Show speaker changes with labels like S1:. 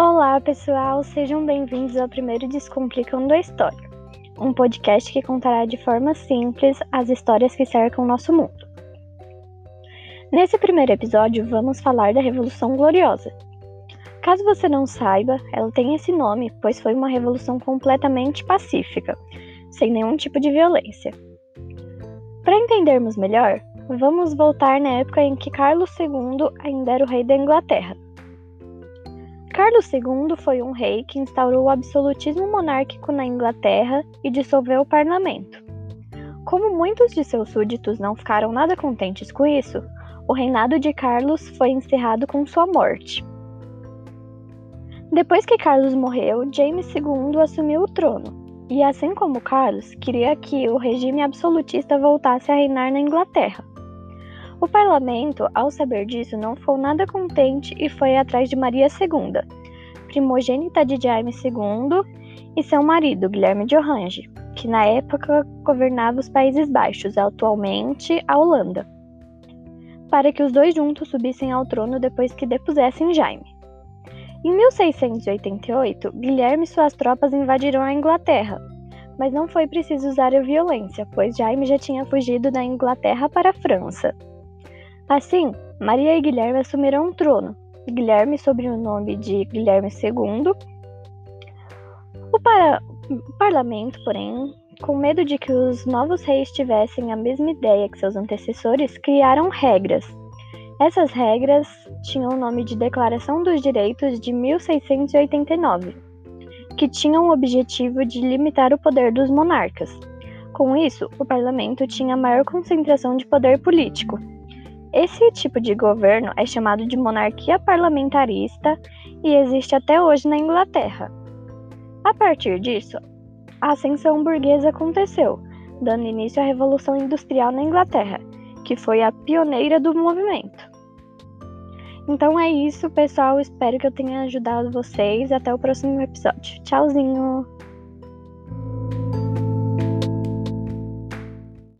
S1: Olá, pessoal, sejam bem-vindos ao primeiro Descomplicando a História, um podcast que contará de forma simples as histórias que cercam o nosso mundo. Nesse primeiro episódio, vamos falar da Revolução Gloriosa. Caso você não saiba, ela tem esse nome pois foi uma revolução completamente pacífica, sem nenhum tipo de violência. Para entendermos melhor, vamos voltar na época em que Carlos II ainda era o rei da Inglaterra. Carlos II foi um rei que instaurou o absolutismo monárquico na Inglaterra e dissolveu o parlamento. Como muitos de seus súditos não ficaram nada contentes com isso, o reinado de Carlos foi encerrado com sua morte. Depois que Carlos morreu, James II assumiu o trono, e assim como Carlos, queria que o regime absolutista voltasse a reinar na Inglaterra. O parlamento, ao saber disso, não ficou nada contente e foi atrás de Maria II, primogênita de Jaime II, e seu marido, Guilherme de Orange, que na época governava os Países Baixos, atualmente a Holanda, para que os dois juntos subissem ao trono depois que depusessem Jaime. Em 1688, Guilherme e suas tropas invadiram a Inglaterra, mas não foi preciso usar a violência, pois Jaime já tinha fugido da Inglaterra para a França. Assim, Maria e Guilherme assumiram o trono, Guilherme sob o nome de Guilherme II. O, para... o parlamento, porém, com medo de que os novos reis tivessem a mesma ideia que seus antecessores, criaram regras. Essas regras tinham o nome de Declaração dos Direitos de 1689, que tinham o objetivo de limitar o poder dos monarcas. Com isso, o parlamento tinha maior concentração de poder político, esse tipo de governo é chamado de monarquia parlamentarista e existe até hoje na Inglaterra. A partir disso, a ascensão burguesa aconteceu, dando início à Revolução Industrial na Inglaterra, que foi a pioneira do movimento. Então é isso, pessoal. Espero que eu tenha ajudado vocês. Até o próximo episódio. Tchauzinho!